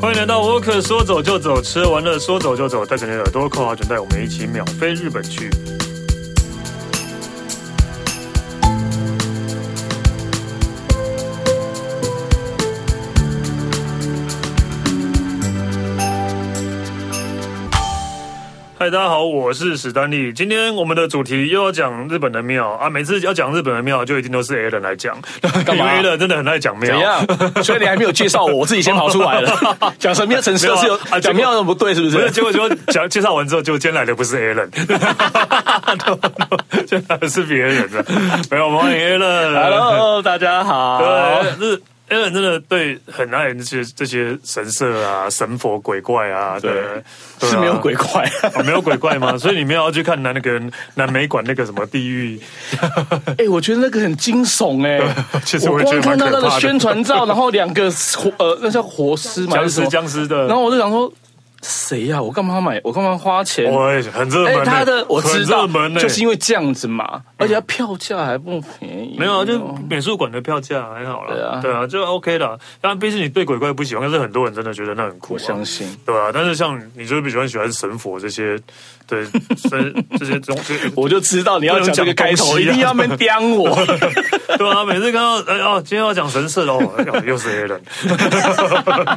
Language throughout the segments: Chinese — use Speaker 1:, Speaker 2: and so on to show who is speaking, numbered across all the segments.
Speaker 1: 欢迎来到沃克，说走就走，吃完了说走就走，带着你的耳朵扣好准带，我们一起秒飞日本去。嗨，大家好，我是史丹利。今天我们的主题又要讲日本的庙啊！每次要讲日本的庙，就一定都是 Alan 来讲，干嘛？Alan 真的很爱讲庙。怎
Speaker 2: 样？所以你还没有介绍我，我自己先跑出来了。讲什么样城市是有啊？讲庙不对，是不是？
Speaker 1: 结果就讲介绍完之后，就今天来的不是 Alan，今天来的是别人的。没有，欢迎 Alan。
Speaker 2: Hello，大家好。
Speaker 1: 对，是。Alan 真的对很爱这些这些神社啊、神佛鬼怪啊，对，
Speaker 2: 对啊、是没有鬼怪、啊
Speaker 1: 哦，没有鬼怪吗？所以你们要去看南那个南美馆那个什么地狱？
Speaker 2: 哎、欸，我觉得那个很惊悚哎、欸。
Speaker 1: 其实我，
Speaker 2: 我光看到那个宣传照，然后两个活呃，那叫活尸嘛？
Speaker 1: 僵尸僵尸的。
Speaker 2: 然后我就想说。谁呀、啊？我干嘛买？我干嘛花钱？
Speaker 1: 我很热门、欸。
Speaker 2: 他的我知道，
Speaker 1: 门
Speaker 2: 就是因为这样子嘛，而且他票价还不便宜。
Speaker 1: 没有啊，就美术馆的票价还好啦。对啊，对啊，就 OK 的。当然，毕竟你对鬼怪不喜欢，但是很多人真的觉得那很酷、啊。
Speaker 2: 我相信，
Speaker 1: 对啊。但是像你就是不喜欢喜欢神佛这些，对神 这些东西，
Speaker 2: 我就知道你要讲这个开头，啊、一定要没刁我。
Speaker 1: 对啊，每次看到哎哦，今天要讲神社哦，又是黑人。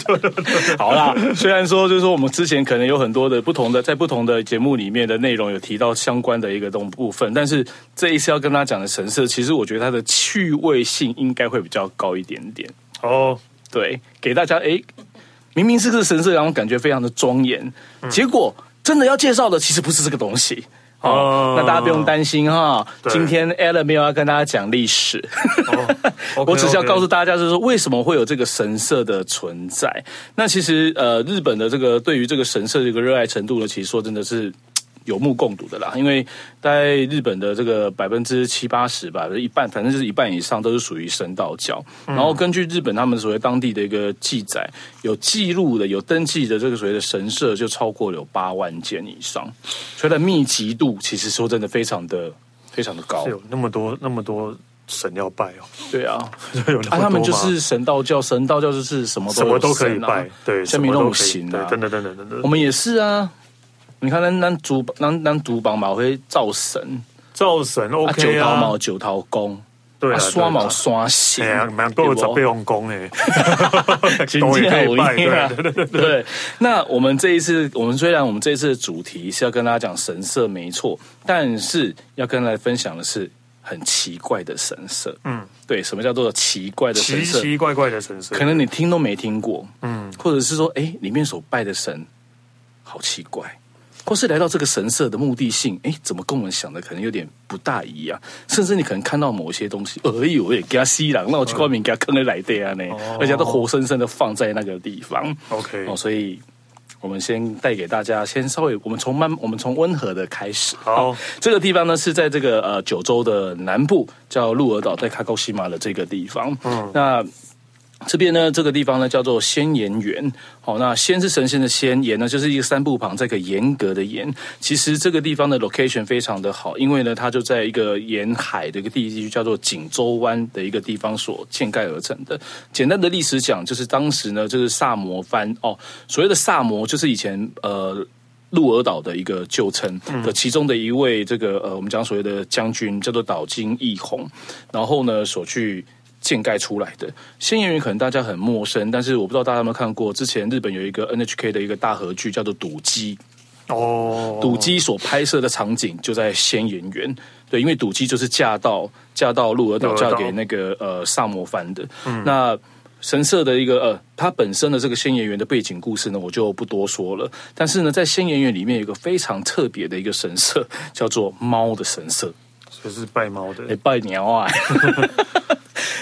Speaker 2: 好啦，虽然说就是说我们之前可能有很。很多的不同的，在不同的节目里面的内容有提到相关的一个东部分，但是这一次要跟他讲的神社，其实我觉得它的趣味性应该会比较高一点点
Speaker 1: 哦。
Speaker 2: 对，给大家哎，明明是个神社，然后感觉非常的庄严，嗯、结果真的要介绍的其实不是这个东西。哦，那大家不用担心哈。今天 Alan 没有要跟大家讲历史，我只是要告诉大家，就是说为什么会有这个神社的存在。那其实呃，日本的这个对于这个神社的一个热爱程度呢，其实说真的是。有目共睹的啦，因为在日本的这个百分之七八十吧，一半，反正就是一半以上都是属于神道教。然后根据日本他们所谓当地的一个记载，有记录的、有登记的这个所谓的神社就超过了有八万间以上，所以它的密集度其实说真的非常的非常的高。
Speaker 1: 是有那么多那么多神要拜哦？
Speaker 2: 对啊，有啊，他们就是神道教，神道教就是什么都、啊、
Speaker 1: 什么都可以拜，对，
Speaker 2: 像米龙行啊，
Speaker 1: 等等等等等等，
Speaker 2: 我们也是啊。你看，咱咱主咱咱主榜嘛会造神，
Speaker 1: 造神 OK 啊，
Speaker 2: 九桃毛九桃公，
Speaker 1: 对啊，
Speaker 2: 刷毛刷神，
Speaker 1: 哎呀，蛮多十八王公哎，
Speaker 2: 都可以拜，对对对。那我们这一次，我们虽然我们这一次的主题是要跟大家讲神社，没错，但是要跟大家分享的是很奇怪的神社。嗯，对，什么叫做奇怪的神社？
Speaker 1: 奇奇怪怪的神社，
Speaker 2: 可能你听都没听过，嗯，或者是说，哎，里面所拜的神好奇怪。或是来到这个神社的目的性，哎，怎么跟我们想的可能有点不大一样？甚至你可能看到某些东西，哎呦，也给他吸了，那我去外面给他坑了来的啊呢，而且都活生生的放在那个地方。
Speaker 1: OK，
Speaker 2: 哦，所以我们先带给大家，先稍微我们从慢，我们从温和的开始。好，这个地方呢是在这个呃九州的南部，叫鹿儿岛，在卡高西马的这个地方。嗯，那。这边呢，这个地方呢叫做仙岩园。好，那仙是神仙的仙，岩呢就是一个三部旁，这个严格的严。其实这个地方的 location 非常的好，因为呢，它就在一个沿海的一个地区，叫做锦州湾的一个地方所建盖而成的。简单的历史讲，就是当时呢，就是萨摩藩哦，所谓的萨摩就是以前呃鹿儿岛的一个旧称的其中的一位这个呃我们讲所谓的将军叫做岛津义弘，然后呢所去。建盖出来的仙演员可能大家很陌生，但是我不知道大家有没有看过，之前日本有一个 NHK 的一个大合剧叫做《赌鸡》哦，赌鸡所拍摄的场景就在仙岩园。对，因为赌鸡就是嫁到嫁到鹿儿岛，嫁给那个呃萨摩藩的。嗯、那神社的一个呃，它本身的这个仙岩园的背景故事呢，我就不多说了。但是呢，在仙岩园里面有一个非常特别的一个神社，叫做猫的神社，
Speaker 1: 就是拜猫的，
Speaker 2: 哎，拜鸟啊。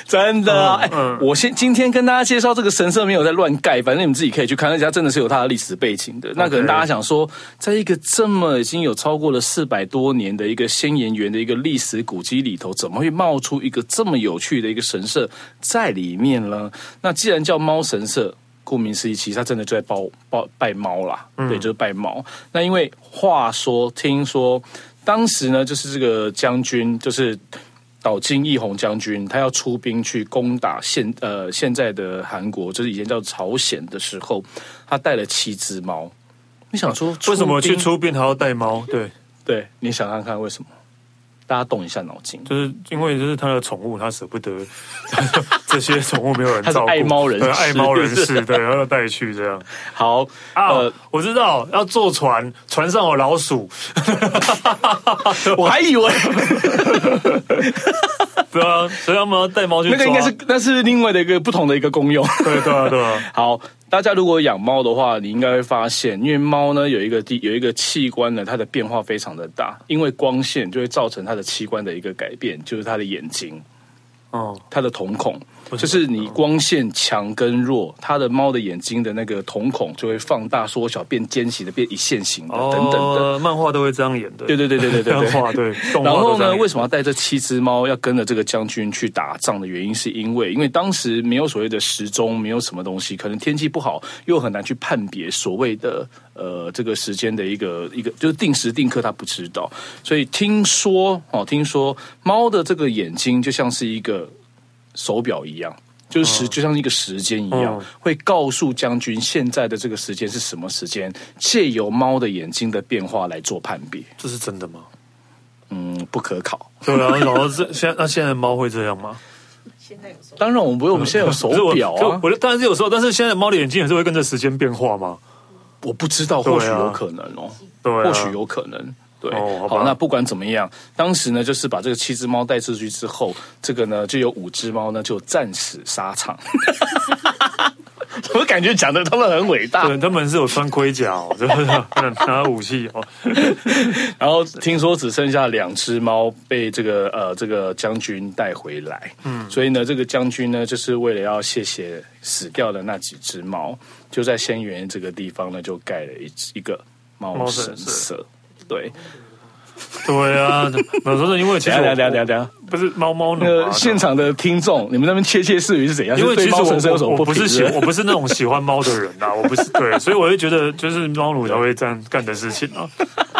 Speaker 2: 真的我先今天跟大家介绍这个神社没有在乱盖，反正你们自己可以去看，那家真的是有它的历史背景的。那可能大家想说，在一个这么已经有超过了四百多年的一个仙岩园的一个历史古迹里头，怎么会冒出一个这么有趣的一个神社在里面呢？那既然叫猫神社，顾名思义，其实它真的就在拜拜拜猫啦，对，就是拜猫。那因为话说，听说当时呢，就是这个将军就是。岛津义弘将军，他要出兵去攻打现呃现在的韩国，就是以前叫朝鲜的时候，他带了七只猫。你想说
Speaker 1: 为什么去出兵还要带猫？对
Speaker 2: 对，你想看看为什么？大家动一下脑筋，
Speaker 1: 就是因为就是他的宠物，他舍不得 这些宠物没有人照顾，
Speaker 2: 爱猫人士，
Speaker 1: 爱猫人士，对，然后带去这样。
Speaker 2: 好
Speaker 1: 啊，呃、我知道要坐船，船上有老鼠，
Speaker 2: 我还以为，
Speaker 1: 对啊，所以他们要带猫去。
Speaker 2: 那个应该是那是另外的一个不同的一个功用，
Speaker 1: 对对啊对啊。
Speaker 2: 好。大家如果养猫的话，你应该会发现，因为猫呢有一个地有一个器官呢，它的变化非常的大，因为光线就会造成它的器官的一个改变，就是它的眼睛，哦，它的瞳孔。就是你光线强跟弱，它的猫的眼睛的那个瞳孔就会放大、缩小、变尖形的、变一线形的等等的。
Speaker 1: 漫画都会这样演的。
Speaker 2: 对对对对对对，
Speaker 1: 漫画对。
Speaker 2: 然后呢，为什么要带这七只猫要跟着这个将军去打仗的原因，是因为因为当时没有所谓的时钟，没有什么东西，可能天气不好，又很难去判别所谓的呃这个时间的一个一个就是定时定刻，他不知道。所以听说哦，听说猫的这个眼睛就像是一个。手表一样，就是时，就像一个时间一样，会告诉将军现在的这个时间是什么时间，借由猫的眼睛的变化来做判别。
Speaker 1: 这是真的吗？
Speaker 2: 嗯，不可考。
Speaker 1: 对啊，然后这现在那现在猫会这样吗？
Speaker 2: 现在有手，当然我们不会，我们现在有手表啊。
Speaker 1: 我当然是有时候，但是现在猫的眼睛也是会跟着时间变化吗？
Speaker 2: 我不知道，或许有可能哦，
Speaker 1: 对，
Speaker 2: 或许有可能。对，哦、好，好，那不管怎么样，当时呢，就是把这个七只猫带出去之后，这个呢，就有五只猫呢就战死沙场。我感觉讲的他们很伟大，
Speaker 1: 对，他们是有穿盔甲，哦，就是拿武器哦。
Speaker 2: 然后听说只剩下两只猫被这个呃这个将军带回来，嗯，所以呢，这个将军呢，就是为了要谢谢死掉的那几只猫，就在仙原这个地方呢，就盖了一一个猫神社。对，
Speaker 1: 对啊，我说是因为其实
Speaker 2: 等下等下等下，
Speaker 1: 不是猫猫那
Speaker 2: 个现场的听众，你们那边窃窃私语是怎样？
Speaker 1: 因为其实我
Speaker 2: 我
Speaker 1: 我不是喜我不是那种喜欢猫的人呐，我不是对，所以我会觉得就是猫奴才会这样干的事情啊。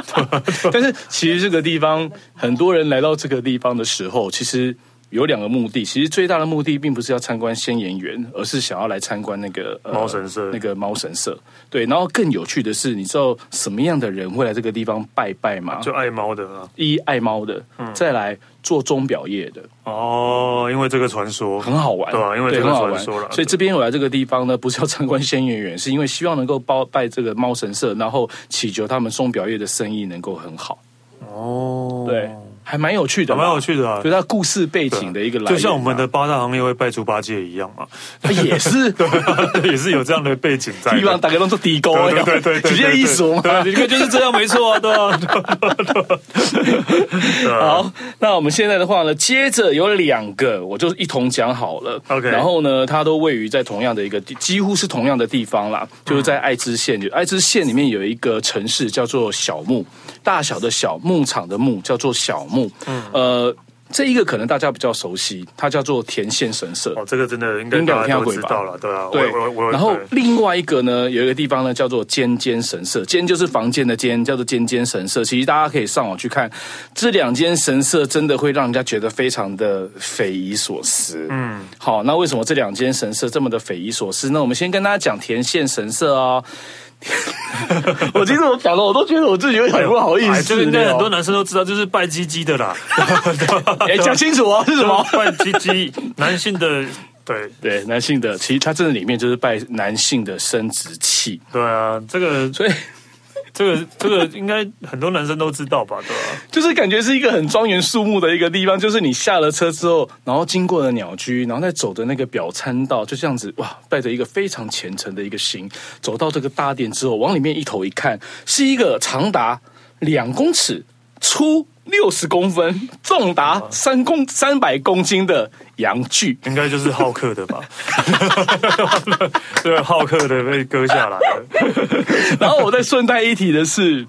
Speaker 2: 但是其实这个地方很多人来到这个地方的时候，其实。有两个目的，其实最大的目的并不是要参观仙岩园，而是想要来参观那个
Speaker 1: 猫神社。呃、那个
Speaker 2: 猫神社，对。然后更有趣的是，你知道什么样的人会来这个地方拜拜吗？
Speaker 1: 就爱猫的啊，
Speaker 2: 一爱猫的，嗯、再来做钟表业的。
Speaker 1: 哦，因为这个传说
Speaker 2: 很好玩，
Speaker 1: 对啊，因为这个传说了。
Speaker 2: 所以这边我来这个地方呢，不是要参观仙岩园，是因为希望能够包拜这个猫神社，然后祈求他们钟表业的生意能够很好。哦，对。还蛮有趣的，
Speaker 1: 蛮有趣的啊！
Speaker 2: 就它故事背景的一个来源，
Speaker 1: 就像我们的八大行业会拜猪八戒一样嘛，
Speaker 2: 也是，
Speaker 1: 也是有这样的背景在。
Speaker 2: 地方大家都做地沟，
Speaker 1: 对对对，
Speaker 2: 直接一说，
Speaker 1: 对，应该就是这样，没错啊，对
Speaker 2: 啊。好，那我们现在的话呢，接着有两个，我就一同讲好了。OK，然后呢，它都位于在同样的一个地，几乎是同样的地方啦，就是在爱知县，就爱知县里面有一个城市叫做小牧，大小的小牧场的牧叫做小牧。嗯，呃，这一个可能大家比较熟悉，它叫做田县神社。
Speaker 1: 哦，这个真的应该大家都知道了，对啊。
Speaker 2: 对，然后另外一个呢，有一个地方呢叫做尖尖神社，尖就是房间的尖，叫做尖尖神社。其实大家可以上网去看，这两间神社真的会让人家觉得非常的匪夷所思。嗯，好，那为什么这两间神社这么的匪夷所思？那我们先跟大家讲田县神社哦。我其实我讲了，我都觉得我自己有点不好意思。
Speaker 1: 就是应该很多男生都知道，就是拜鸡鸡的啦。
Speaker 2: 哎，讲清楚啊，是什么？
Speaker 1: 拜鸡鸡，男性的，对
Speaker 2: 对，男性的。其实它这里面就是拜男性的生殖器。
Speaker 1: 对啊，这个所以。这个这个应该很多男生都知道吧？对吧？
Speaker 2: 就是感觉是一个很庄严肃穆的一个地方，就是你下了车之后，然后经过了鸟居，然后再走的那个表参道，就这样子哇，带着一个非常虔诚的一个心，走到这个大殿之后，往里面一头一看，是一个长达两公尺、粗六十公分、重达三公三百公斤的羊具，
Speaker 1: 应该就是浩克的吧？对，浩克的被割下来了。
Speaker 2: 然后我再顺带一提的是，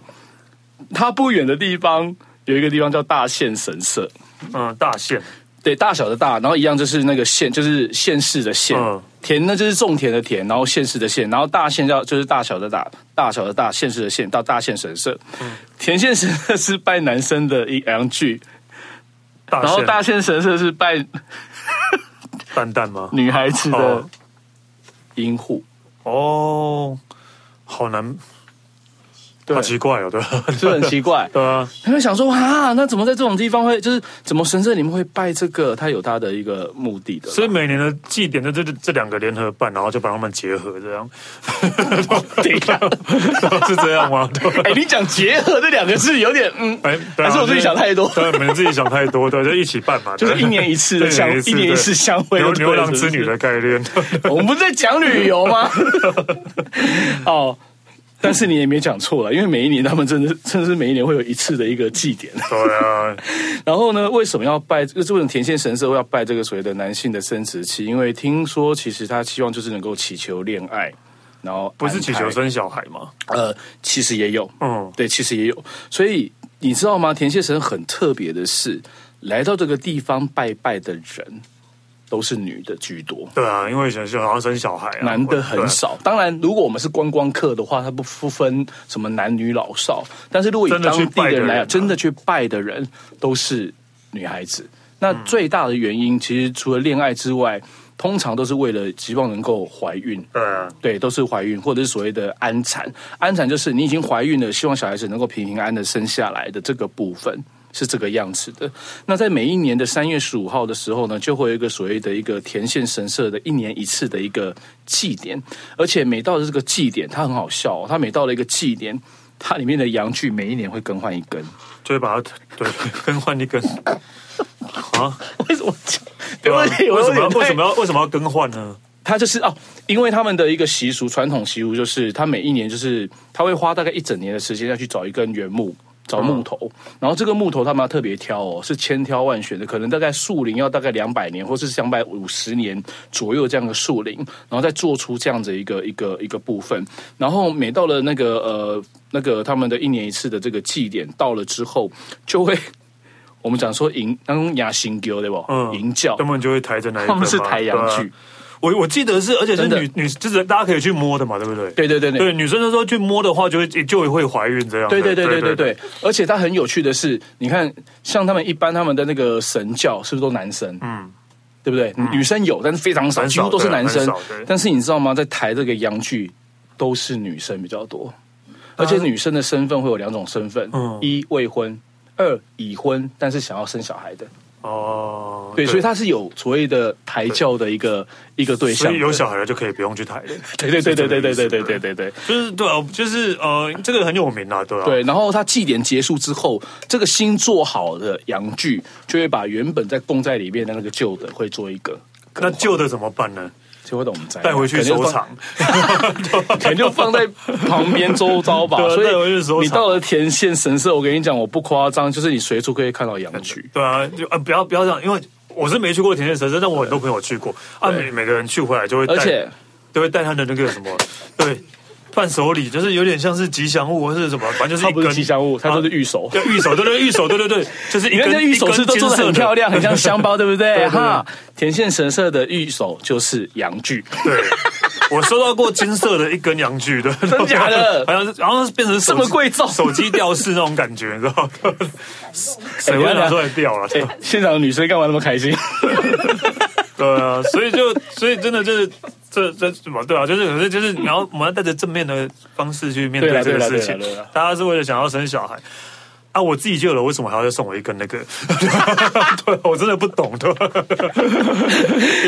Speaker 2: 它不远的地方有一个地方叫大县神社。
Speaker 1: 嗯，大县。
Speaker 2: 对，大小的大，然后一样就是那个县，就是县市的县。嗯、田呢就是种田的田，然后县市的县，然后大县叫就是大小的大，大小的大，县市的县，到大县神社。嗯、田县神社是拜男生的一两句，然后大县神社是拜
Speaker 1: 蛋蛋吗？
Speaker 2: 女孩子的阴户
Speaker 1: 哦，好难。好奇怪哦，对，
Speaker 2: 就很奇怪，
Speaker 1: 对啊。
Speaker 2: 他们想说啊，那怎么在这种地方会，就是怎么神社里面会拜这个？他有他的一个目的的。
Speaker 1: 所以每年的祭典就这这两个联合办，然后就把他们结合这样。
Speaker 2: 对呀，
Speaker 1: 是这样吗？
Speaker 2: 哎，你讲结合这两个字有点嗯，哎，还是我自己想太多？
Speaker 1: 对，没自己想太多，对，就一起办嘛，
Speaker 2: 就是一年一次的相，一年一次相会，
Speaker 1: 牛郎织女的概念。
Speaker 2: 我们不是在讲旅游吗？哦。但是你也没讲错了，因为每一年他们真的，真的是每一年会有一次的一个祭典。
Speaker 1: 对啊。
Speaker 2: 然后呢，为什么要拜？就是为什么田县神社要拜这个所谓的男性的生殖器？因为听说其实他希望就是能够祈求恋爱，然后
Speaker 1: 不是祈求生小孩吗？
Speaker 2: 呃，其实也有，嗯，对，其实也有。所以你知道吗？田县神很特别的是，来到这个地方拜拜的人。都是女的居多，
Speaker 1: 对啊，因为想想好像生小孩，啊，
Speaker 2: 男的很少。当然，如果我们是观光客的话，他不不分什么男女老少。但是如果以当地人来讲，真的去拜的人都是女孩子。那最大的原因，其实除了恋爱之外，通常都是为了希望能够怀孕。
Speaker 1: 对啊，
Speaker 2: 对，都是怀孕，或者是所谓的安产。安产就是你已经怀孕了，希望小孩子能够平平安安的生下来的这个部分。是这个样子的。那在每一年的三月十五号的时候呢，就会有一个所谓的一个田县神社的一年一次的一个祭典，而且每到的这个祭典，它很好笑哦，它每到了一个祭典，它里面的阳具每一年会更换一根，
Speaker 1: 就会把它对更换一根啊？
Speaker 2: 为什么？
Speaker 1: 对啊，为什么要为什么要为什么要更换呢？
Speaker 2: 它就是哦，因为他们的一个习俗，传统习俗就是，他每一年就是他会花大概一整年的时间要去找一根原木。找木头，然后这个木头他们要特别挑哦，是千挑万选的，可能大概树龄要大概两百年，或是两百五十年左右这样的树龄，然后再做出这样子一个一个一个部分。然后每到了那个呃那个他们的一年一次的这个祭典到了之后，就会 我们讲说迎那种雅新教对不？嗯，迎教，
Speaker 1: 他们就会抬着那一，
Speaker 2: 他们是抬阳具。
Speaker 1: 我我记得是，而且是女女，就是大家可以去摸的嘛，对不对？
Speaker 2: 对对对对，
Speaker 1: 对女生的时候去摸的话，就会就会怀孕这样。
Speaker 2: 对对对对对对，而且它很有趣的是，你看，像他们一般他们的那个神教是不是都男生？嗯，对不对？女生有，但是非常少，几乎都是男生。但是你知道吗？在台这个洋剧都是女生比较多，而且女生的身份会有两种身份：一未婚，二已婚，但是想要生小孩的。哦，对，所以他是有所谓的抬轿的一个一个对象，
Speaker 1: 所以有小孩了就可以不用去抬 了。
Speaker 2: 对对对对对对对对对对对，
Speaker 1: 就是对啊，就是呃，这个很有名啊，对啊。
Speaker 2: 对，然后他祭典结束之后，这个新做好的阳具就会把原本在供在里面的那个旧的会做一个，
Speaker 1: 那旧的怎么办呢？
Speaker 2: 就会懂在
Speaker 1: 带回去收藏，
Speaker 2: 可能就放在旁边周遭吧。所以你到了田县神社，我跟你讲，我不夸张，就是你随处可以看到羊群。
Speaker 1: 对啊，就啊，不要不要这样，因为我是没去过田县神社，但我很多朋友去过啊。每每个人去回来就会带，而且都会带他的那个什么，对。伴手礼就是有点像是吉祥物，或是什么，反正就是一根
Speaker 2: 吉祥物，它都是玉手，
Speaker 1: 对玉手，对对玉手，对对对，就是一根
Speaker 2: 玉手是都做的很漂亮，很像香包，对不对？哈，田县神社的玉手就是阳具，
Speaker 1: 对，我收到过金色的一根阳具的，
Speaker 2: 真假的？
Speaker 1: 好像是，然后变成
Speaker 2: 这么贵重，
Speaker 1: 手机吊饰那种感觉，你知道吗？谁会拿出来吊了？
Speaker 2: 现场的女生干嘛那么开心？
Speaker 1: 对啊，所以就所以真的就是。这这什么对啊？就是可是就是 你要我们要带着正面的方式去面对这个事情。大家是为了想要生小孩啊！我自己就有了，为什么还要再送我一根那个？对，我真的不懂的。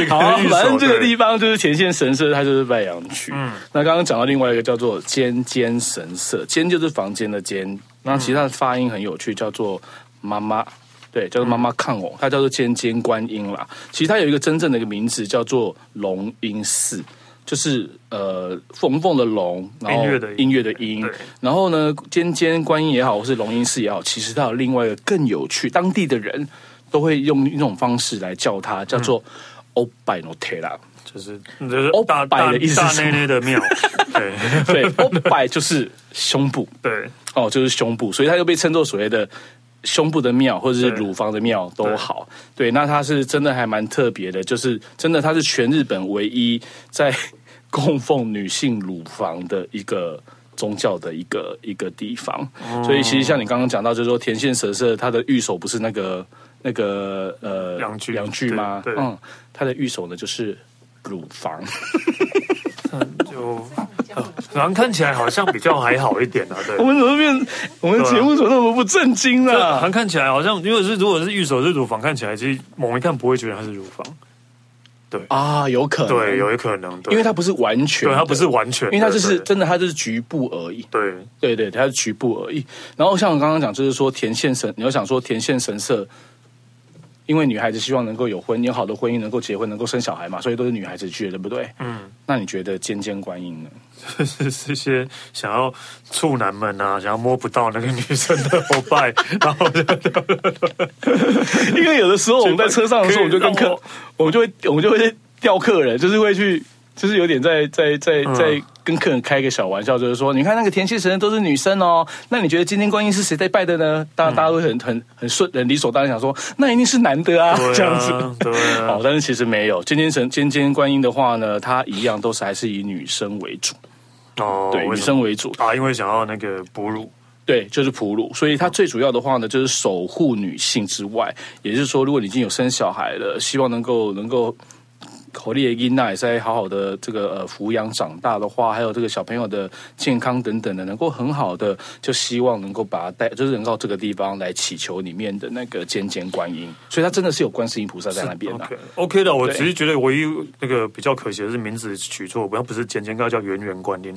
Speaker 2: 好，反正这个地方就是前线神社，它就是拜阳区。嗯，那刚刚讲到另外一个叫做间间神社，间就是房间的间，那其实它的发音很有趣，叫做妈妈。对，叫做妈妈看偶，它叫做尖尖观音啦。其实它有一个真正的一个名字，叫做龙音寺，就是呃凤凤的龙，然后音乐的音。然后呢，尖尖观音也好，或是龙音寺也好，其实它有另外一个更有趣，当地的人都会用一种方式来叫它，叫做欧拜诺特拉，
Speaker 1: 就是就是欧拜的意思是大内内的庙。对
Speaker 2: 对，欧拜就是胸部，
Speaker 1: 对
Speaker 2: 哦，就是胸部，所以它又被称作所谓的。胸部的庙或者是乳房的庙都好，对，对，那它是真的还蛮特别的，就是真的它是全日本唯一在 供奉女性乳房的一个宗教的一个一个地方，所以其实像你刚刚讲到，就是说田县神社它的御守不是那个那个呃
Speaker 1: 两具。
Speaker 2: 两具吗？嗯，它的御守呢就是乳房。
Speaker 1: 就反正看起来好像比较还好一点啊。对，
Speaker 2: 我们怎么变？我们节目怎么那么不正经呢？
Speaker 1: 好像看起来好像，因为是如果是玉手是乳房，看起来其实猛一看不会觉得它是乳房。对
Speaker 2: 啊，有可能，
Speaker 1: 对，有可能，
Speaker 2: 因为它不是完全，
Speaker 1: 对，它不是完全，
Speaker 2: 因为它就是真的，它就是局部而已。
Speaker 1: 对，
Speaker 2: 对对，它是局部而已。然后像我刚刚讲，就是说田线神，你要想说田线神社。因为女孩子希望能够有婚有好的婚姻，能够结婚，能够生小孩嘛，所以都是女孩子去的，对不对？嗯。那你觉得尖尖观音呢？
Speaker 1: 是是些想要处男们啊，想要摸不到那个女生的膜拜，然后就
Speaker 2: 因为有的时候我们在车上的时候，我们就跟客，我们就会我们就会钓客人，就是会去。就是有点在在在在跟客人开一个小玩笑，就是说，你看那个田县神都是女生哦，那你觉得今天观音是谁在拜的呢？当然大家都会很很很顺很理所当然想说，那一定是男的啊，这样子。
Speaker 1: 对，
Speaker 2: 哦，但是其实没有尖尖神尖尖观音的话呢，它一样都是还是以女生为主哦，对，女生为主
Speaker 1: 啊，因为想要那个哺乳，
Speaker 2: 对，就是哺乳，所以它最主要的话呢，就是守护女性之外，也就是说，如果你已经有生小孩了，希望能够能够。口力的音那也是好好的这个呃抚养长大的话，还有这个小朋友的健康等等的，能够很好的，就希望能够把他带，就是能到这个地方来祈求里面的那个尖尖观音，所以他真的是有观世音菩萨在那边的。
Speaker 1: OK, okay 的，我只是觉得唯一那个比较可惜的是名字取错，不要不是尖尖，应该叫圆圆观音，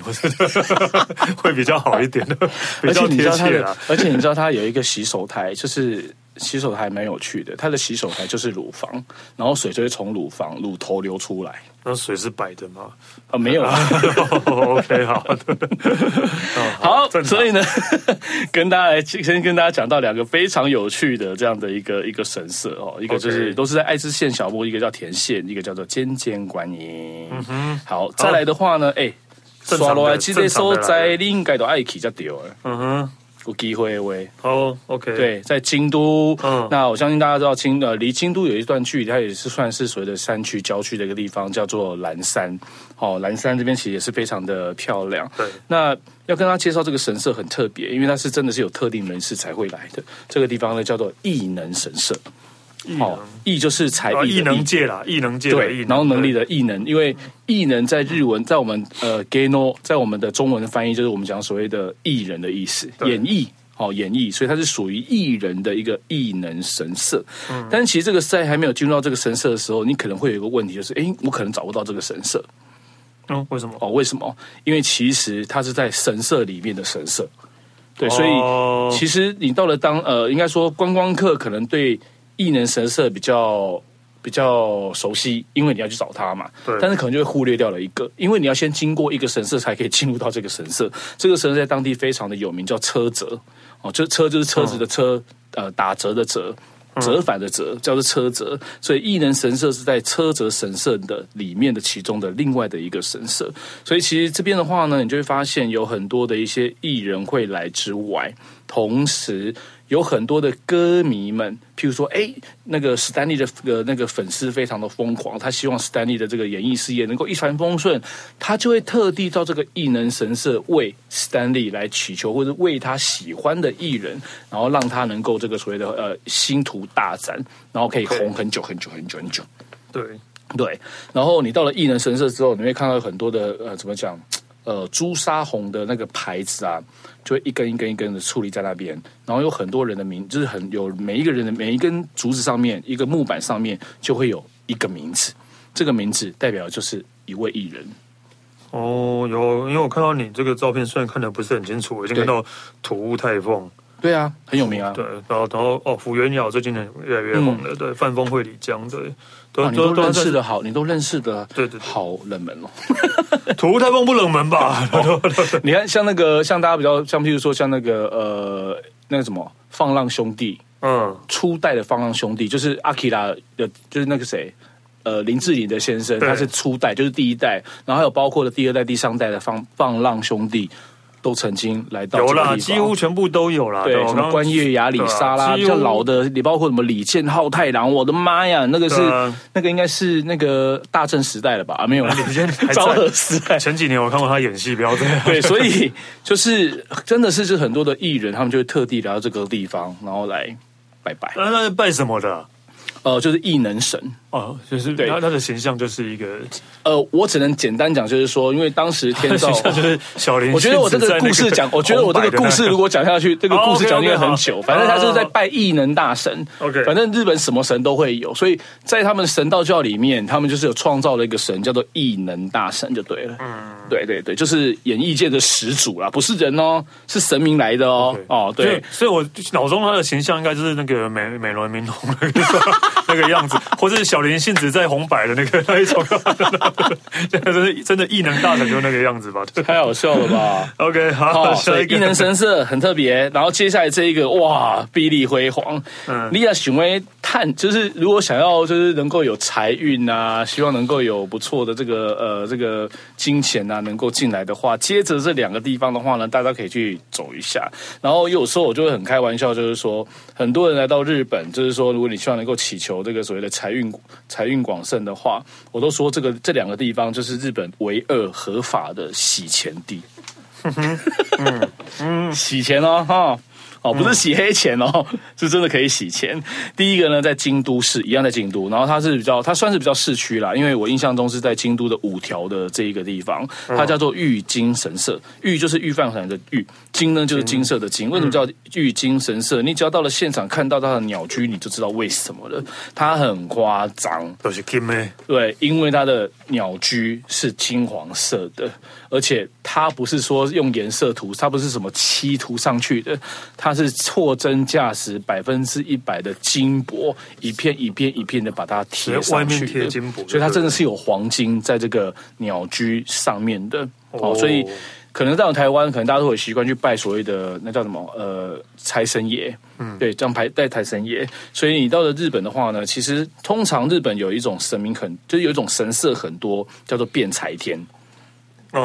Speaker 1: 会比较好一点的，比较贴切啊。
Speaker 2: 而且你知道他有一个洗手台，就是。洗手台蛮有趣的，它的洗手台就是乳房，然后水就会从乳房乳头流出来。
Speaker 1: 那水是白的吗？
Speaker 2: 啊，没有啊。
Speaker 1: OK，好的。
Speaker 2: 好，所以呢，跟大家来先跟大家讲到两个非常有趣的这样的一个一个神社哦，一个就是都是在爱知县小牧，一个叫田县，一个叫做尖尖观音。嗯哼。好，再来的话呢，哎，刷落来，其实所在你应该都爱去才对。嗯哼。有机会喂，
Speaker 1: 好，OK，
Speaker 2: 对，在京都，嗯，那我相信大家知道京呃，离京都有一段距离，它也是算是所谓的山区郊区的一个地方，叫做岚山。哦，岚山这边其实也是非常的漂亮。对，那要跟大家介绍这个神社很特别，因为它是真的是有特定人士才会来的。这个地方呢叫做异能神社。好，艺就是才艺，
Speaker 1: 艺能界啦，艺能界
Speaker 2: 对，然后能力的异能，因为异能在日文，在我们呃 Geno，在我们的中文的翻译就是我们讲所谓的艺人的意思，演绎，好演绎，所以它是属于艺人的一个异能神社。嗯，但是其实这个赛还没有进入到这个神社的时候，你可能会有一个问题，就是哎，我可能找不到这个神社。
Speaker 1: 嗯，为什么？
Speaker 2: 哦，为什么？因为其实它是在神社里面的神社，对，所以其实你到了当呃，应该说观光客可能对。异能神社比较比较熟悉，因为你要去找他嘛。对。但是可能就会忽略掉了一个，因为你要先经过一个神社才可以进入到这个神社。这个神社在当地非常的有名，叫车辙哦，就车就是车子的车，嗯、呃，打折的折，折返的折，叫做车折。所以异能神社是在车折神社的里面的其中的另外的一个神社。所以其实这边的话呢，你就会发现有很多的一些艺人会来之外，同时。有很多的歌迷们，譬如说，哎，那个史丹利的呃那个粉丝非常的疯狂，他希望史丹利的这个演艺事业能够一帆风顺，他就会特地到这个异能神社为史丹利来祈求，或者为他喜欢的艺人，然后让他能够这个所谓的呃星途大展，然后可以红很久很久很久很久。
Speaker 1: 对
Speaker 2: 对，然后你到了异能神社之后，你会看到很多的呃怎么讲？呃，朱砂红的那个牌子啊，就会一根一根一根的矗立在那边，然后有很多人的名，就是很有每一个人的每一根竹子上面，一个木板上面就会有一个名字，这个名字代表就是一位艺人。
Speaker 1: 哦，有，因为我看到你这个照片，虽然看的不是很清楚，我已经看到土屋太凤。
Speaker 2: 对啊，很有名啊。
Speaker 1: 对，然后然后哦，福原遥最近越来越红了。嗯、对，范丰会里江，
Speaker 2: 对，你都认识的好，你都认识的，对对，好冷门哦。
Speaker 1: 土屋太凤不冷门吧？哦、
Speaker 2: 你看，像那个，像大家比较，像譬如说，像那个呃，那个什么放浪兄弟，嗯，初代的放浪兄弟，就是阿基拉的，就是那个谁，呃，林志玲的先生，他是初代，就是第一代，然后还有包括了第二代、第三代的放放浪兄弟。都曾经来到，有啦，
Speaker 1: 几乎全部都有啦。
Speaker 2: 对，什么关月亚里沙啦，比较老的，你包括什么李健浩太郎，我的妈呀，那个是那个应该是那个大正时代了吧？啊，没有啦，昭和 时代。
Speaker 1: 前几年我看过他演戏，不要这样。
Speaker 2: 对，所以 就是真的是是很多的艺人，他们就会特地来到这个地方，然后来拜拜。
Speaker 1: 那那是拜什么的？
Speaker 2: 呃，就是异能神
Speaker 1: 哦，就是对他他的形象就是一个
Speaker 2: 呃，我只能简单讲，就是说，因为当时天照
Speaker 1: 就是小林，
Speaker 2: 我觉得我这个故事讲，我觉得我这个故事如果讲下去，这个故事讲应该很久。反正他就是在拜异能大神
Speaker 1: ，OK，
Speaker 2: 反正日本什么神都会有，所以在他们神道教里面，他们就是有创造了一个神叫做异能大神就对了。嗯，对对对，就是演艺界的始祖啦，不是人哦，是神明来的哦。哦，对，
Speaker 1: 所以我脑中他的形象应该就是那个美美轮明宏那个。那个样子，或者是小林幸子在红白的那个那一种，真的是真的异能大神就那个样子吧？
Speaker 2: 太好笑了吧
Speaker 1: ？OK，好，好
Speaker 2: 异能神色很特别。然后接下来这一个哇，臂力辉煌。嗯，你要询问探，就是如果想要就是能够有财运啊，希望能够有不错的这个呃这个金钱啊能够进来的话，接着这两个地方的话呢，大家可以去走一下。然后有时候我就会很开玩笑，就是说很多人来到日本，就是说如果你希望能够祈求。这个所谓的财运财运广盛的话，我都说这个这两个地方就是日本唯二合法的洗钱地。嗯嗯，洗钱哦，哈。哦，不是洗黑钱哦，是真的可以洗钱。第一个呢，在京都市，一样在京都，然后它是比较，它算是比较市区啦，因为我印象中是在京都的五条的这一个地方，它叫做玉金神社。玉就是玉饭团的玉，金呢就是金色的金。为什么叫玉金神社？你只要到了现场看到它的鸟居，你就知道为什么了。它很夸张，
Speaker 1: 都是金咩？
Speaker 2: 对，因为它的鸟居是金黄色的，而且它不是说用颜色涂，它不是什么漆涂上去的，它。是货真价实，百分之一百的金箔，一片一片一片的把它贴上去的，所以它真的是有黄金在这个鸟居上面的哦。所以可能到台湾，可能大家都会习惯去拜所谓的那叫什么呃财神爷，嗯，对，这样拜拜财神爷。所以你到了日本的话呢，其实通常日本有一种神明很，就是有一种神社很多，叫做变财天。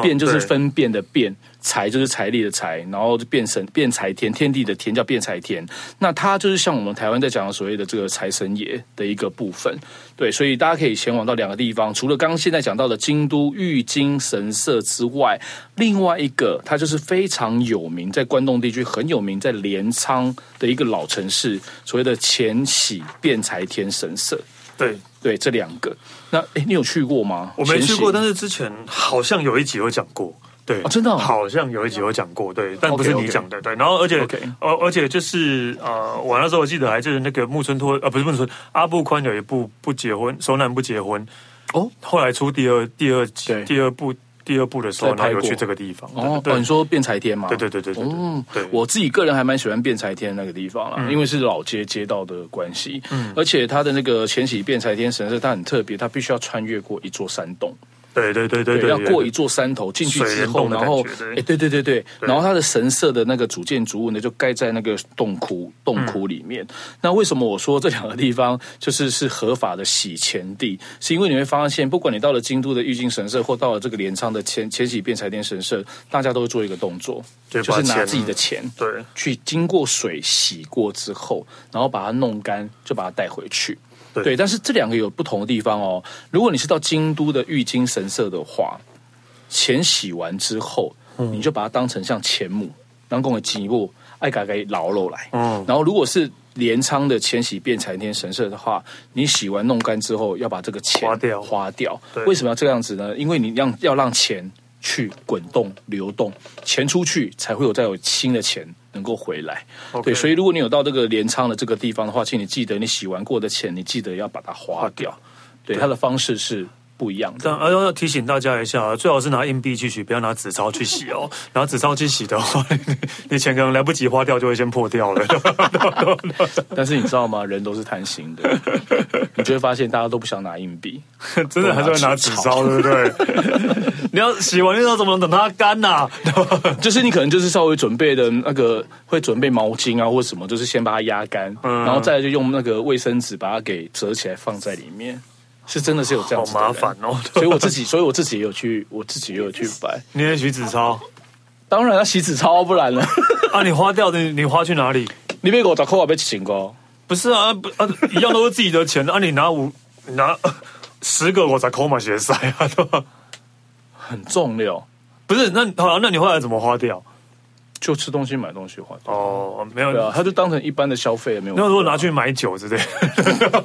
Speaker 2: 弁就是分辨的辨，财就是财力的财，然后就变成变财天，天地的天叫变财天。那它就是像我们台湾在讲的所谓的这个财神爷的一个部分。对，所以大家可以前往到两个地方，除了刚刚现在讲到的京都玉京神社之外，另外一个它就是非常有名，在关东地区很有名，在镰仓的一个老城市，所谓的前喜变财天神社。
Speaker 1: 对。
Speaker 2: 对，这两个，那哎，你有去过吗？
Speaker 1: 我没去过，但是之前好像有一集有讲过。对，
Speaker 2: 哦、真的、哦，
Speaker 1: 好像有一集有讲过。对，但不是你讲的。对，然后而且，而
Speaker 2: Okay.
Speaker 1: 而且就是呃，我那时候我记得还就是那个木村拓，呃，不是木村，阿部宽有一部不结婚，熟男不结婚。哦，后来出第二第二集第二部。第二部的时候，他有去这个地方
Speaker 2: 哦。你说变财天吗？
Speaker 1: 对对对对对。嗯，对，
Speaker 2: 我自己个人还蛮喜欢变财天那个地方啦，因为是老街街道的关系。嗯，而且它的那个前喜变财天神社，它很特别，它必须要穿越过一座山洞。
Speaker 1: 对对对对对，
Speaker 2: 要过一座山头进去之后，然后哎，对对对对，然后它的神社的那个主建筑物呢，就盖在那个洞窟洞窟里面。那为什么我说这两个地方就是是合法的洗钱地？是因为你会发现，不管你到了京都的玉京神社，或到了这个镰仓的浅浅喜弁财天神社，大家都会做一个动作，就是拿自己的钱，
Speaker 1: 对，
Speaker 2: 去经过水洗过之后，然后把它弄干，就把它带回去。对，对，但是这两个有不同的地方哦。如果你是到京都的玉金神社的话，钱洗完之后，嗯、你就把它当成像钱母，当供的积木，爱改改牢肉来。嗯，然后如果是镰仓的千禧变财天神社的话，你洗完弄干之后，要把这个钱花掉。花掉。为什么要这样子呢？因为你让要让钱去滚动流动，钱出去才会有再有新的钱。能够回来.对，所以如果你有到这个镰仓的这个地方的话，请你记得，你洗完过的钱，你记得要把它花掉。对，它的方式是不一样的。
Speaker 1: 但而要提醒大家一下，最好是拿硬币去洗，不要拿纸钞去洗哦。拿纸钞去洗的话，你钱可能来不及花掉，就会先破掉了。
Speaker 2: 但是你知道吗？人都是贪心的，你就会发现大家都不想拿硬币，
Speaker 1: 真的还是会拿纸钞，对不对？你要洗完，你要怎么能等它干呐？
Speaker 2: 就是你可能就是稍微准备的那个，会准备毛巾啊，或者什么，就是先把它压干，嗯、然后再来就用那个卫生纸把它给折起来放在里面。是真的是有这样子，
Speaker 1: 好麻烦哦。
Speaker 2: 所以我自己，所以我自己也有去，我自己也有去摆。
Speaker 1: 你也洗纸钞？
Speaker 2: 当然要洗纸钞，不然呢？
Speaker 1: 啊，你花掉的，你花去哪里？
Speaker 2: 你别给我找扣啊，别请过。
Speaker 1: 不是啊，不啊，一样都是自己的钱啊。你拿五，你拿 十个我才扣嘛，鞋塞啊，对吧？
Speaker 2: 很重要，
Speaker 1: 不是？那好，那你后来怎么花掉？
Speaker 2: 就吃东西买东西花
Speaker 1: 哦，没有，
Speaker 2: 对啊，他就当成一般的消费，没有。
Speaker 1: 那如果拿去买酒之类，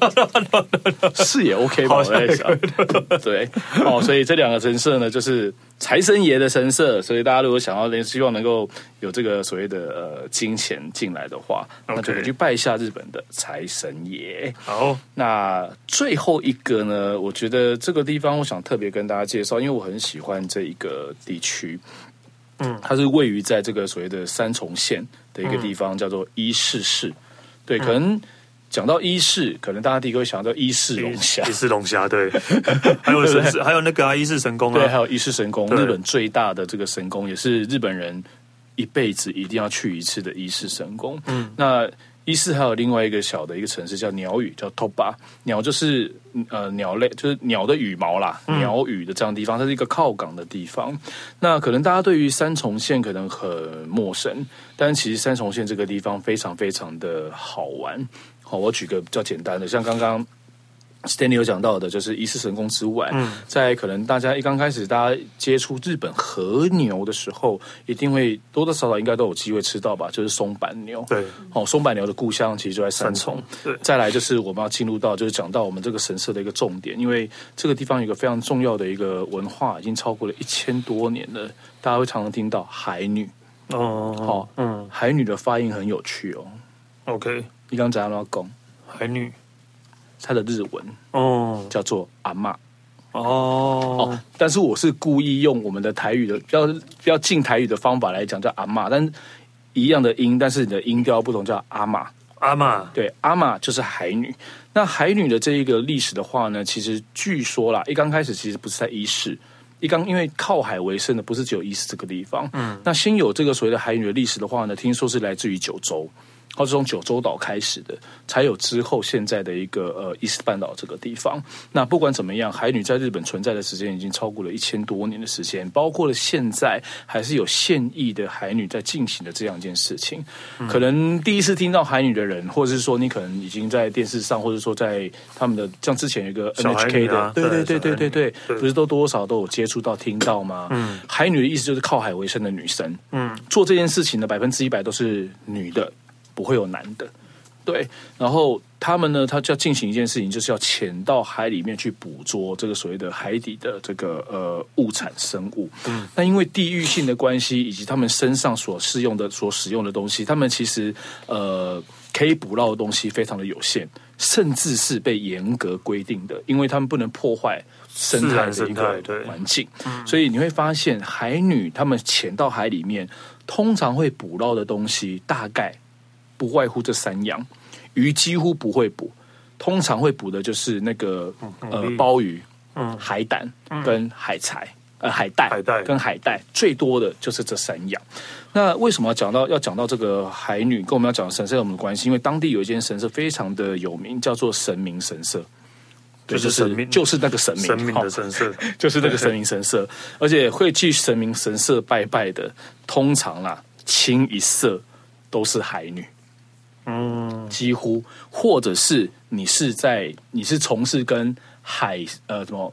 Speaker 2: 是也 OK 吧？我在想，对，哦，所以这两个神社呢，就是财神爷的神社，所以大家如果想要，希望能够有这个所谓的呃金钱进来的话，那就可以去拜一下日本的财神爷。
Speaker 1: 好，
Speaker 2: 那最后一个呢，我觉得这个地方我想特别跟大家介绍，因为我很喜欢这一个地区。嗯，它是位于在这个所谓的三重县的一个地方，嗯、叫做伊势市。对，可能讲到伊势，可能大家第一个会想到伊势龙虾，
Speaker 1: 伊势龙虾，对。还有神，还有那个啊，伊势神宫啊，
Speaker 2: 对，还有伊势神宫，日本最大的这个神宫，也是日本人一辈子一定要去一次的伊势神宫。嗯，那。伊势还有另外一个小的一个城市叫鸟语，叫 Toba。鸟就是呃鸟类，就是鸟的羽毛啦，嗯、鸟语的这样的地方，它是一个靠港的地方。那可能大家对于三重县可能很陌生，但其实三重县这个地方非常非常的好玩。好，我举个比较简单的，像刚刚。Stanley 有讲到的，就是伊势神功之外，嗯、在可能大家一刚开始大家接触日本和牛的时候，一定会多多少少应该都有机会吃到吧？就是松板牛。
Speaker 1: 对，
Speaker 2: 哦，松板牛的故乡其实就在三重。对，再来就是我们要进入到，就是讲到我们这个神社的一个重点，因为这个地方有一个非常重要的一个文化，已经超过了一千多年了。大家会常常听到海女。哦，好、哦，嗯，海女的发音很有趣哦。
Speaker 1: OK，
Speaker 2: 你刚讲到讲
Speaker 1: 海女。
Speaker 2: 它的日文哦。叫做阿嬷。
Speaker 1: 哦。
Speaker 2: 哦，但是我是故意用我们的台语的比较比较近台语的方法来讲叫阿嬷，但一样的音，但是你的音调不同，叫阿嬷。
Speaker 1: 阿嬷。
Speaker 2: 对阿嬷就是海女。那海女的这一个历史的话呢，其实据说啦，一刚开始其实不是在伊势，一刚因为靠海为生的不是只有伊势这个地方，嗯，那先有这个所谓的海女的历史的话呢，听说是来自于九州。它是从九州岛开始的，才有之后现在的一个呃伊势半岛这个地方。那不管怎么样，海女在日本存在的时间已经超过了一千多年的时间，包括了现在还是有现役的海女在进行的这样一件事情。嗯、可能第一次听到海女的人，或者是说你可能已经在电视上，或者说在他们的像之前有一个 NHK 的，对对对对对对，不是都多少都有接触到听到吗？嗯，海女的意思就是靠海为生的女生。嗯，做这件事情的百分之一百都是女的。不会有男的，对。然后他们呢，他就要进行一件事情，就是要潜到海里面去捕捉这个所谓的海底的这个呃物产生物。嗯。那因为地域性的关系，以及他们身上所适用的、所使用的东西，他们其实呃可以捕捞的东西非常的有限，甚至是被严格规定的，因为他们不能破坏生态的一个环境。嗯。所以你会发现，海女他们潜到海里面，通常会捕捞的东西大概。不外乎这三样，鱼几乎不会捕，通常会捕的就是那个呃鲍鱼、嗯、海胆跟海柴、呃海带、海带。跟海带，最多的就是这三样。那为什么要讲到要讲到这个海女跟我们要讲的神社有什么关系？因为当地有一间神社非常的有名，叫做神明神社，
Speaker 1: 就是神明，
Speaker 2: 就是那个神明
Speaker 1: 神明的神社，
Speaker 2: 就是那个神明神社，而且会去神明神社拜拜的，通常啦清一色都是海女。嗯，几乎，或者是你是在你是从事跟海呃什么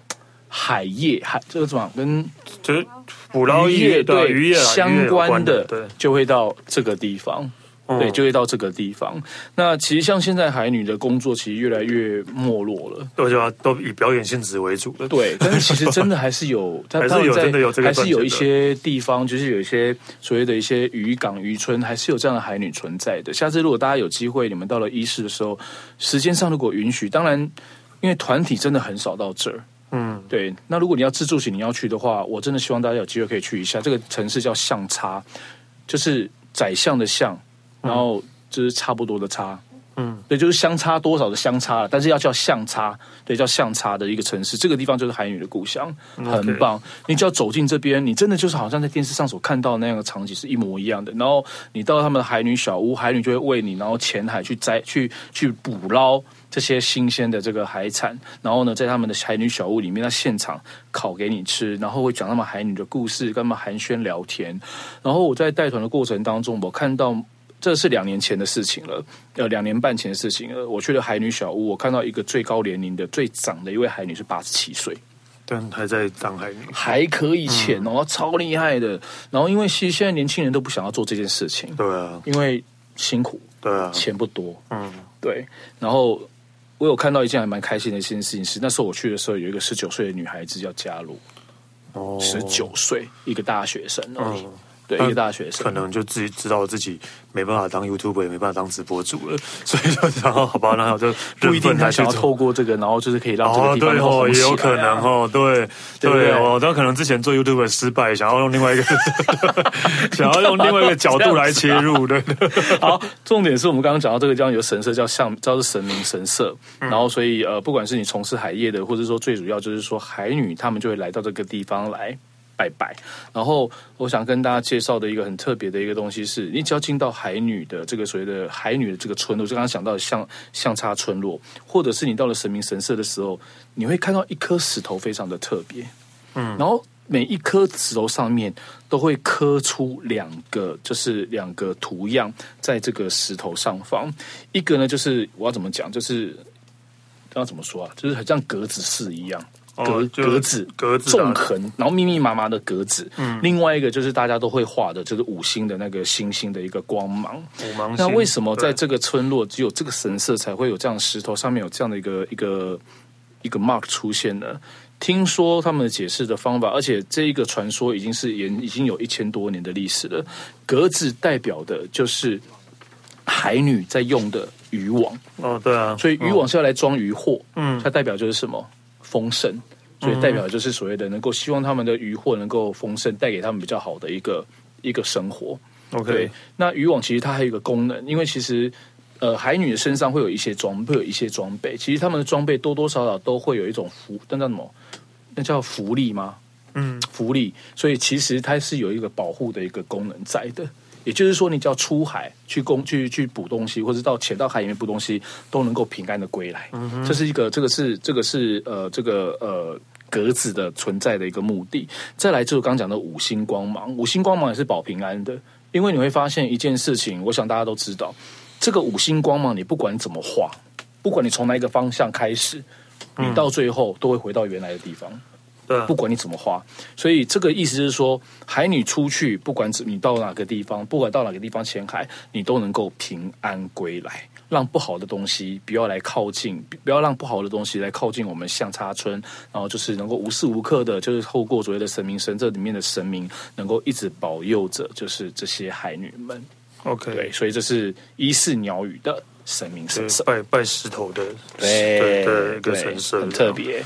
Speaker 2: 海业海这个什么跟
Speaker 1: 就是捕捞业对渔业
Speaker 2: 相关的，对，就会到这个地方。对，就会到这个地方。那其实像现在海女的工作，其实越来越没落了，
Speaker 1: 都就都以表演性质为主了。
Speaker 2: 对，但是其实真的还是有，
Speaker 1: 还是有真的有这个，
Speaker 2: 还是有一些地方，就是有一些所谓的一些渔港、渔村，还是有这样的海女存在的。下次如果大家有机会，你们到了伊势的时候，时间上如果允许，当然，因为团体真的很少到这儿。嗯，对。那如果你要自助型你要去的话，我真的希望大家有机会可以去一下。这个城市叫相差，就是宰相的相。然后就是差不多的差，嗯，对，就是相差多少的相差，但是要叫相差，对，叫相差的一个城市，这个地方就是海女的故乡，很棒。你只要走进这边，你真的就是好像在电视上所看到的那样的场景是一模一样的。然后你到他们的海女小屋，海女就会喂你，然后潜海去摘、去去捕捞这些新鲜的这个海产，然后呢，在他们的海女小屋里面，他现场烤给你吃，然后会讲他们海女的故事，跟他们寒暄聊天。然后我在带团的过程当中，我看到。这是两年前的事情了，呃，两年半前的事情。了。我去了海女小屋，我看到一个最高年龄的、最长的一位海女是八十七岁，
Speaker 1: 但还在当海女，
Speaker 2: 还可以潜哦，嗯、超厉害的。然后因为其实现在年轻人都不想要做这件事情，
Speaker 1: 对啊，
Speaker 2: 因为辛苦，
Speaker 1: 对啊，
Speaker 2: 钱不多，
Speaker 1: 嗯，
Speaker 2: 对。然后我有看到一件还蛮开心的一件事情是，那时候我去的时候，有一个十九岁的女孩子叫加入，哦，十九岁一个大学生而已。嗯对，一个大学生。
Speaker 1: 可能就自己知道自己没办法当 YouTuber，也没办法当直播主了，所以就然后好吧，然后就
Speaker 2: 不一定他想要透过这个，然后就是可以让这个地方
Speaker 1: 也有可能哦，对对哦，他可能之前做 YouTuber 失败，想要用另外一个 想要用另外一个角度来切入，对。
Speaker 2: 好，重点是我们刚刚讲到这个地方有神社叫像叫做神明神社，然后所以呃，不管是你从事海业的，或者说最主要就是说海女，他们就会来到这个地方来。拜拜。然后我想跟大家介绍的一个很特别的一个东西是，你只要进到海女的这个所谓的海女的这个村落，就刚刚讲到的相相差村落，或者是你到了神明神社的时候，你会看到一颗石头非常的特别，嗯，然后每一颗石头上面都会刻出两个，就是两个图样在这个石头上方，一个呢就是我要怎么讲，就是要怎么说啊，就是很像格子式一样。格格子
Speaker 1: 格子
Speaker 2: 纵横，然后密密麻麻的格子。嗯，另外一个就是大家都会画的，就是五星的那个星星的一个光芒。
Speaker 1: 五芒星。
Speaker 2: 那为什么在这个村落只有这个神社才会有这样石头上面有这样的一个一个一个 mark 出现呢？听说他们的解释的方法，而且这一个传说已经是也已经有一千多年的历史了。格子代表的就是海女在用的渔网。
Speaker 1: 哦，对啊，
Speaker 2: 所以渔网是要来装渔获。嗯，它代表就是什么？丰盛，所以代表就是所谓的能够希望他们的渔获能够丰盛，带给他们比较好的一个一个生活。
Speaker 1: OK，
Speaker 2: 那渔网其实它还有一个功能，因为其实呃海女的身上会有一些装，会有一些装备，其实他们的装备多多少少都会有一种福，那叫什么？那叫福利吗？嗯，福利。所以其实它是有一个保护的一个功能在的。也就是说，你只要出海去攻去去捕东西，或者到潜到海里面捕东西，都能够平安的归来。这是一个，这个是这个是呃这个呃格子的存在的一个目的。再来就是刚讲的五星光芒，五星光芒也是保平安的，因为你会发现一件事情，我想大家都知道，这个五星光芒，你不管怎么画，不管你从哪一个方向开始，你到最后都会回到原来的地方。不管你怎么花，所以这个意思是说，海女出去，不管你到哪个地方，不管到哪个地方潜海，你都能够平安归来，让不好的东西不要来靠近，不要让不好的东西来靠近我们相差村，然后就是能够无时无刻的，就是透过所谓的神明神这里面的神明，能够一直保佑着，就是这些海女们。
Speaker 1: OK，
Speaker 2: 对，所以这是伊势鸟语的神明神社，
Speaker 1: 拜拜石头的，
Speaker 2: 对对，
Speaker 1: 对，一个神社，
Speaker 2: 很特别。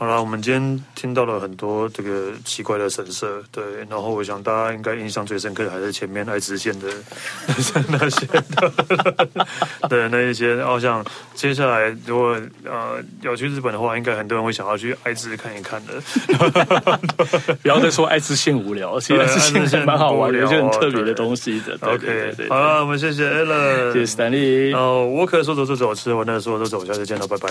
Speaker 1: 好了，我们今天听到了很多这个奇怪的神社，对，然后我想大家应该印象最深刻的还是前面爱知县的那些，对，那一些。然后像接下来如果呃要去日本的话，应该很多人会想要去爱知看一看的。
Speaker 2: 不要再说爱知县无聊，其实爱知县蛮好玩的，有些很特别的东西的。
Speaker 1: OK，好了，我们谢谢 Alan，
Speaker 2: 谢谢 Stanley。
Speaker 1: 哦，我可说走就走，吃完那说走就走，下次见了，拜拜。